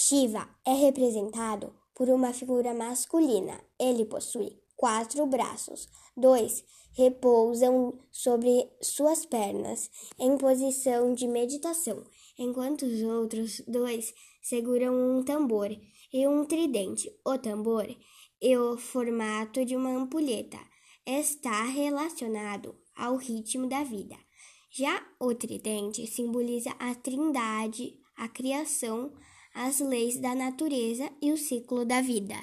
Shiva é representado por uma figura masculina. Ele possui quatro braços, dois repousam sobre suas pernas em posição de meditação, enquanto os outros dois seguram um tambor e um tridente. O tambor e o formato de uma ampulheta está relacionado ao ritmo da vida. Já o tridente simboliza a trindade, a criação, as leis da natureza e o ciclo da vida.